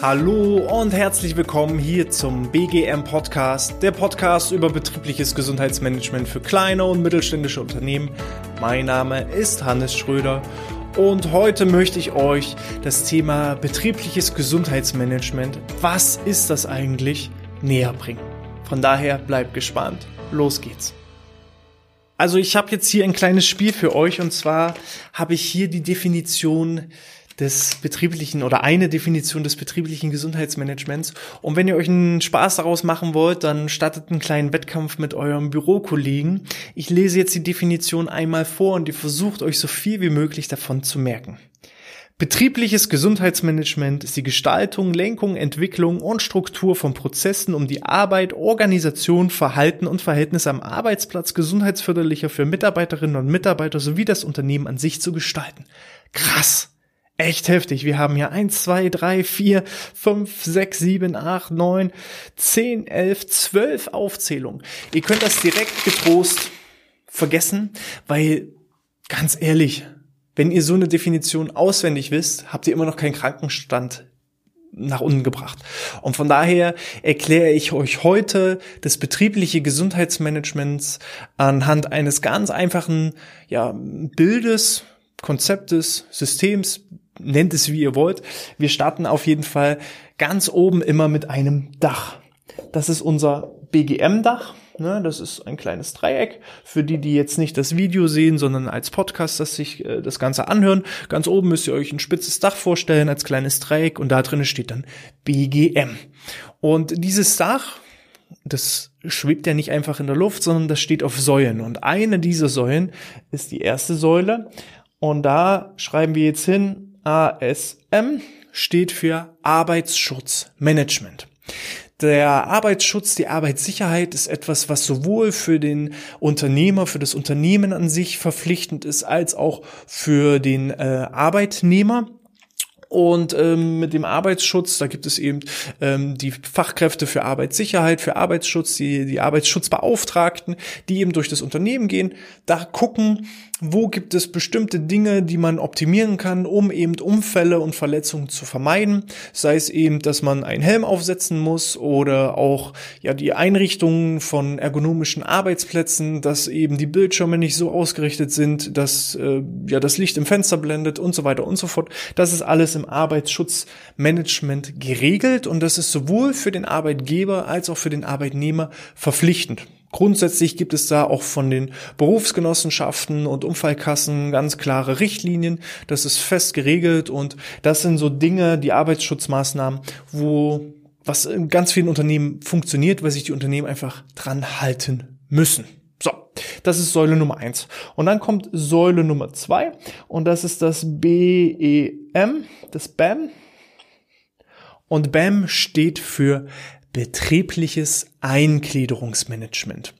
Hallo und herzlich willkommen hier zum BGM Podcast, der Podcast über betriebliches Gesundheitsmanagement für kleine und mittelständische Unternehmen. Mein Name ist Hannes Schröder und heute möchte ich euch das Thema betriebliches Gesundheitsmanagement, was ist das eigentlich, näher bringen. Von daher bleibt gespannt. Los geht's. Also ich habe jetzt hier ein kleines Spiel für euch und zwar habe ich hier die Definition des betrieblichen oder eine Definition des betrieblichen Gesundheitsmanagements. Und wenn ihr euch einen Spaß daraus machen wollt, dann startet einen kleinen Wettkampf mit eurem Bürokollegen. Ich lese jetzt die Definition einmal vor und ihr versucht euch so viel wie möglich davon zu merken. Betriebliches Gesundheitsmanagement ist die Gestaltung, Lenkung, Entwicklung und Struktur von Prozessen, um die Arbeit, Organisation, Verhalten und Verhältnisse am Arbeitsplatz gesundheitsförderlicher für Mitarbeiterinnen und Mitarbeiter sowie das Unternehmen an sich zu gestalten. Krass! echt heftig. Wir haben hier eins, zwei, drei, vier, fünf, sechs, sieben, acht, neun, zehn, elf, zwölf Aufzählungen. Ihr könnt das direkt getrost vergessen, weil ganz ehrlich, wenn ihr so eine Definition auswendig wisst, habt ihr immer noch keinen Krankenstand nach unten gebracht. Und von daher erkläre ich euch heute das betriebliche Gesundheitsmanagements anhand eines ganz einfachen ja, Bildes, Konzeptes, Systems, nennt es wie ihr wollt. Wir starten auf jeden Fall ganz oben immer mit einem Dach. Das ist unser BGM-Dach. Ne, das ist ein kleines Dreieck. Für die, die jetzt nicht das Video sehen, sondern als Podcast, dass sich äh, das Ganze anhören. Ganz oben müsst ihr euch ein spitzes Dach vorstellen als kleines Dreieck und da drin steht dann BGM. Und dieses Dach, das schwebt ja nicht einfach in der Luft, sondern das steht auf Säulen. Und eine dieser Säulen ist die erste Säule. Und da schreiben wir jetzt hin ASM steht für Arbeitsschutzmanagement. Der Arbeitsschutz, die Arbeitssicherheit ist etwas, was sowohl für den Unternehmer, für das Unternehmen an sich verpflichtend ist, als auch für den äh, Arbeitnehmer. Und ähm, mit dem Arbeitsschutz, da gibt es eben ähm, die Fachkräfte für Arbeitssicherheit, für Arbeitsschutz, die, die Arbeitsschutzbeauftragten, die eben durch das Unternehmen gehen, da gucken, wo gibt es bestimmte Dinge, die man optimieren kann, um eben Unfälle und Verletzungen zu vermeiden. Sei es eben, dass man einen Helm aufsetzen muss oder auch ja die Einrichtungen von ergonomischen Arbeitsplätzen, dass eben die Bildschirme nicht so ausgerichtet sind, dass äh, ja das Licht im Fenster blendet und so weiter und so fort. Das ist alles im Arbeitsschutzmanagement geregelt und das ist sowohl für den Arbeitgeber als auch für den Arbeitnehmer verpflichtend. Grundsätzlich gibt es da auch von den Berufsgenossenschaften und Unfallkassen ganz klare Richtlinien. Das ist fest geregelt und das sind so Dinge, die Arbeitsschutzmaßnahmen, wo was in ganz vielen Unternehmen funktioniert, weil sich die Unternehmen einfach dran halten müssen. So, das ist Säule Nummer eins. Und dann kommt Säule Nummer zwei und das ist das BEM, das BAM. Und BAM steht für betriebliches Eingliederungsmanagement.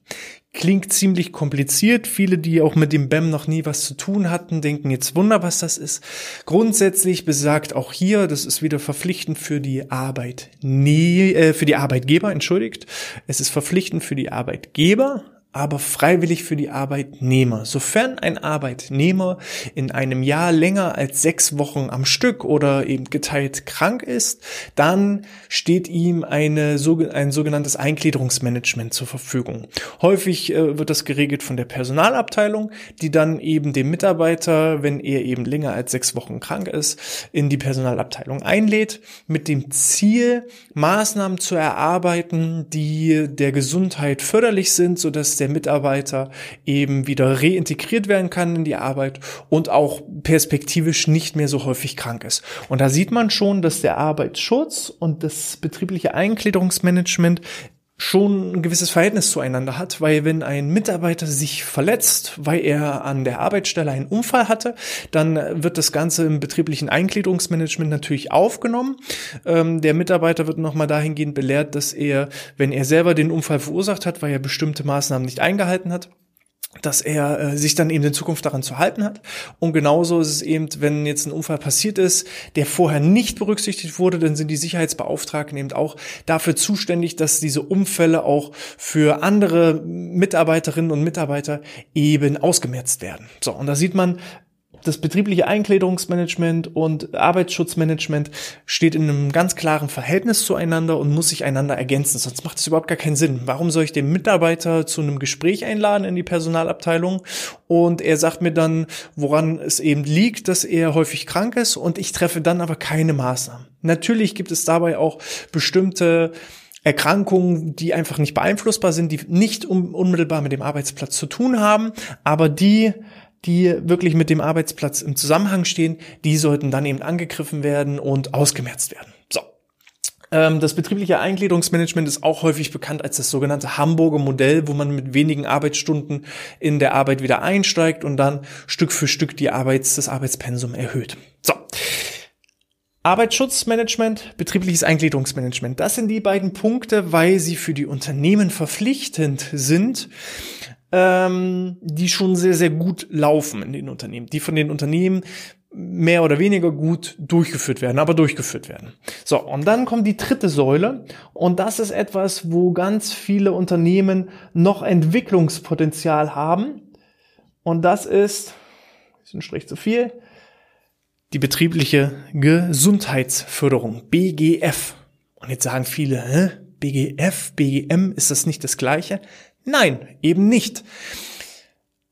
Klingt ziemlich kompliziert. Viele, die auch mit dem BEM noch nie was zu tun hatten, denken jetzt Wunder, was das ist. Grundsätzlich besagt auch hier, das ist wieder verpflichtend für die Arbeit, nee, äh, für die Arbeitgeber, entschuldigt. Es ist verpflichtend für die Arbeitgeber, aber freiwillig für die Arbeitnehmer. Sofern ein Arbeitnehmer in einem Jahr länger als sechs Wochen am Stück oder eben geteilt krank ist, dann steht ihm eine, ein sogenanntes Eingliederungsmanagement zur Verfügung. Häufig äh, wird das geregelt von der Personalabteilung, die dann eben dem Mitarbeiter, wenn er eben länger als sechs Wochen krank ist, in die Personalabteilung einlädt, mit dem Ziel, Maßnahmen zu erarbeiten, die der Gesundheit förderlich sind, sodass der der Mitarbeiter eben wieder reintegriert werden kann in die Arbeit und auch perspektivisch nicht mehr so häufig krank ist. Und da sieht man schon, dass der Arbeitsschutz und das betriebliche Eingliederungsmanagement schon ein gewisses Verhältnis zueinander hat, weil wenn ein Mitarbeiter sich verletzt, weil er an der Arbeitsstelle einen Unfall hatte, dann wird das Ganze im betrieblichen Eingliederungsmanagement natürlich aufgenommen. Ähm, der Mitarbeiter wird nochmal dahingehend belehrt, dass er, wenn er selber den Unfall verursacht hat, weil er bestimmte Maßnahmen nicht eingehalten hat, dass er äh, sich dann eben in Zukunft daran zu halten hat. Und genauso ist es eben, wenn jetzt ein Unfall passiert ist, der vorher nicht berücksichtigt wurde, dann sind die Sicherheitsbeauftragten eben auch dafür zuständig, dass diese Unfälle auch für andere Mitarbeiterinnen und Mitarbeiter eben ausgemerzt werden. So, und da sieht man, das betriebliche Einkleidungsmanagement und Arbeitsschutzmanagement steht in einem ganz klaren Verhältnis zueinander und muss sich einander ergänzen. Sonst macht es überhaupt gar keinen Sinn. Warum soll ich den Mitarbeiter zu einem Gespräch einladen in die Personalabteilung und er sagt mir dann, woran es eben liegt, dass er häufig krank ist und ich treffe dann aber keine Maßnahmen. Natürlich gibt es dabei auch bestimmte Erkrankungen, die einfach nicht beeinflussbar sind, die nicht unmittelbar mit dem Arbeitsplatz zu tun haben, aber die die wirklich mit dem Arbeitsplatz im Zusammenhang stehen, die sollten dann eben angegriffen werden und ausgemerzt werden. So. Ähm, das betriebliche Eingliederungsmanagement ist auch häufig bekannt als das sogenannte Hamburger Modell, wo man mit wenigen Arbeitsstunden in der Arbeit wieder einsteigt und dann Stück für Stück die Arbeits-, das Arbeitspensum erhöht. So. Arbeitsschutzmanagement, betriebliches Eingliederungsmanagement. Das sind die beiden Punkte, weil sie für die Unternehmen verpflichtend sind, ähm, die schon sehr, sehr gut laufen in den Unternehmen, die von den Unternehmen mehr oder weniger gut durchgeführt werden, aber durchgeführt werden. So, und dann kommt die dritte Säule und das ist etwas, wo ganz viele Unternehmen noch Entwicklungspotenzial haben und das ist, ist ein Strich zu viel, die betriebliche Gesundheitsförderung, BGF. Und jetzt sagen viele, hä? BGF, BGM, ist das nicht das gleiche? Nein, eben nicht.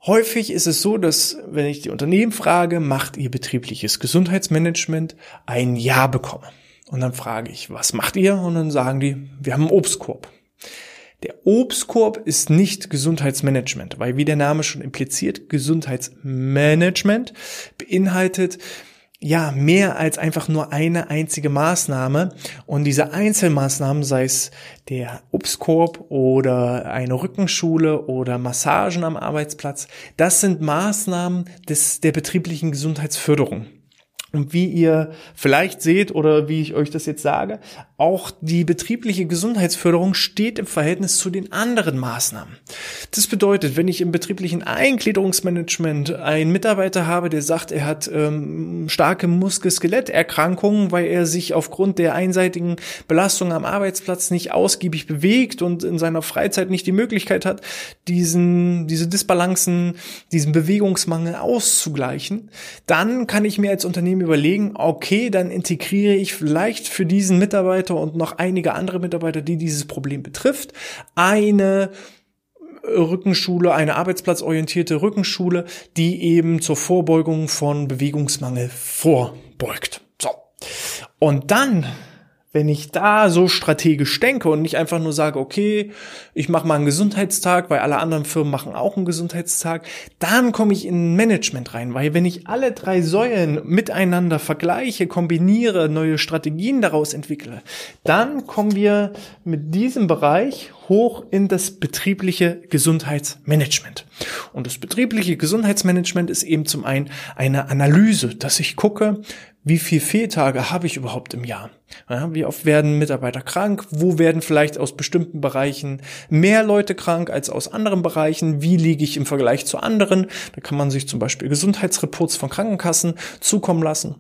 Häufig ist es so, dass wenn ich die Unternehmen frage, macht ihr betriebliches Gesundheitsmanagement, ein Ja bekomme. Und dann frage ich, was macht ihr? Und dann sagen die, wir haben einen Obstkorb. Der Obstkorb ist nicht Gesundheitsmanagement, weil wie der Name schon impliziert, Gesundheitsmanagement beinhaltet ja, mehr als einfach nur eine einzige Maßnahme. Und diese Einzelmaßnahmen, sei es der Obstkorb oder eine Rückenschule oder Massagen am Arbeitsplatz, das sind Maßnahmen des, der betrieblichen Gesundheitsförderung. Und wie ihr vielleicht seht oder wie ich euch das jetzt sage, auch die betriebliche Gesundheitsförderung steht im Verhältnis zu den anderen Maßnahmen. Das bedeutet, wenn ich im betrieblichen Eingliederungsmanagement einen Mitarbeiter habe, der sagt, er hat ähm, starke Muskel-Skeletterkrankungen, weil er sich aufgrund der einseitigen Belastung am Arbeitsplatz nicht ausgiebig bewegt und in seiner Freizeit nicht die Möglichkeit hat, diesen, diese Disbalancen, diesen Bewegungsmangel auszugleichen, dann kann ich mir als Unternehmen überlegen, okay, dann integriere ich vielleicht für diesen Mitarbeiter und noch einige andere Mitarbeiter, die dieses Problem betrifft, eine Rückenschule, eine arbeitsplatzorientierte Rückenschule, die eben zur Vorbeugung von Bewegungsmangel vorbeugt. So. Und dann wenn ich da so strategisch denke und nicht einfach nur sage, okay, ich mache mal einen Gesundheitstag, weil alle anderen Firmen machen auch einen Gesundheitstag, dann komme ich in Management rein, weil wenn ich alle drei Säulen miteinander vergleiche, kombiniere, neue Strategien daraus entwickle, dann kommen wir mit diesem Bereich hoch in das betriebliche Gesundheitsmanagement. Und das betriebliche Gesundheitsmanagement ist eben zum einen eine Analyse, dass ich gucke, wie viel Fehltage habe ich überhaupt im Jahr? Ja, wie oft werden Mitarbeiter krank? Wo werden vielleicht aus bestimmten Bereichen mehr Leute krank als aus anderen Bereichen? Wie liege ich im Vergleich zu anderen? Da kann man sich zum Beispiel Gesundheitsreports von Krankenkassen zukommen lassen.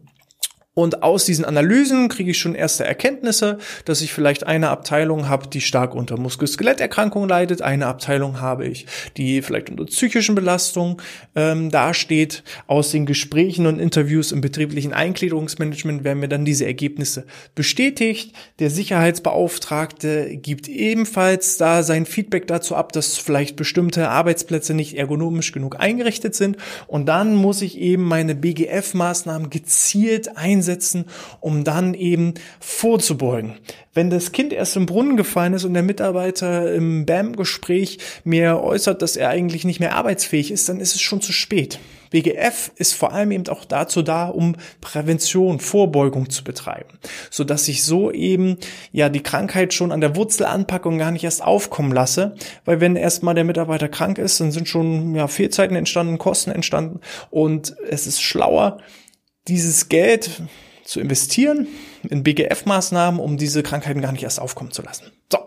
Und aus diesen Analysen kriege ich schon erste Erkenntnisse, dass ich vielleicht eine Abteilung habe, die stark unter Muskel-Skeletterkrankungen leidet, eine Abteilung habe ich, die vielleicht unter psychischen Belastungen ähm, dasteht. Aus den Gesprächen und Interviews im betrieblichen Eingliederungsmanagement werden mir dann diese Ergebnisse bestätigt. Der Sicherheitsbeauftragte gibt ebenfalls da sein Feedback dazu ab, dass vielleicht bestimmte Arbeitsplätze nicht ergonomisch genug eingerichtet sind. Und dann muss ich eben meine BGF-Maßnahmen gezielt einsetzen einsetzen, um dann eben vorzubeugen. Wenn das Kind erst im Brunnen gefallen ist und der Mitarbeiter im BAM-Gespräch mir äußert, dass er eigentlich nicht mehr arbeitsfähig ist, dann ist es schon zu spät. BGF ist vor allem eben auch dazu da, um Prävention, Vorbeugung zu betreiben, so dass ich so eben ja die Krankheit schon an der Wurzel anpacke und gar nicht erst aufkommen lasse, weil wenn erstmal der Mitarbeiter krank ist, dann sind schon ja Fehlzeiten entstanden, Kosten entstanden und es ist schlauer, dieses Geld zu investieren in BGF-Maßnahmen, um diese Krankheiten gar nicht erst aufkommen zu lassen. So.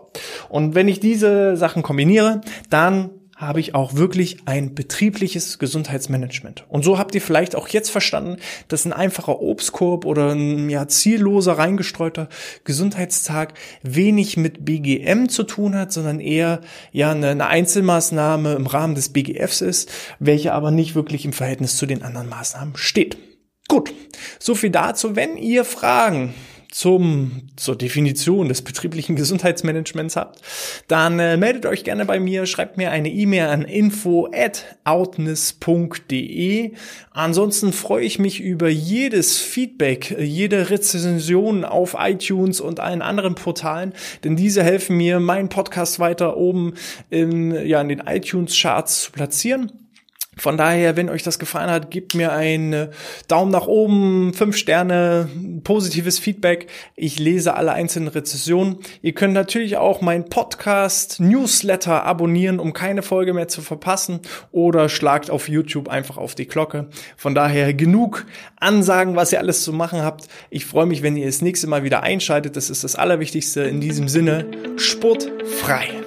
Und wenn ich diese Sachen kombiniere, dann habe ich auch wirklich ein betriebliches Gesundheitsmanagement. Und so habt ihr vielleicht auch jetzt verstanden, dass ein einfacher Obstkorb oder ein ja, zielloser reingestreuter Gesundheitstag wenig mit BGM zu tun hat, sondern eher ja eine, eine Einzelmaßnahme im Rahmen des BGFs ist, welche aber nicht wirklich im Verhältnis zu den anderen Maßnahmen steht. Gut, so viel dazu. Wenn ihr Fragen zum, zur Definition des betrieblichen Gesundheitsmanagements habt, dann äh, meldet euch gerne bei mir, schreibt mir eine E-Mail an info at outness.de. Ansonsten freue ich mich über jedes Feedback, jede Rezension auf iTunes und allen anderen Portalen, denn diese helfen mir, meinen Podcast weiter oben in, ja, in den iTunes-Charts zu platzieren. Von daher, wenn euch das gefallen hat, gebt mir einen Daumen nach oben, fünf Sterne, positives Feedback. Ich lese alle einzelnen Rezessionen. Ihr könnt natürlich auch meinen Podcast Newsletter abonnieren, um keine Folge mehr zu verpassen oder schlagt auf YouTube einfach auf die Glocke. Von daher genug Ansagen, was ihr alles zu machen habt. Ich freue mich, wenn ihr das nächste Mal wieder einschaltet. Das ist das Allerwichtigste in diesem Sinne. Sportfrei.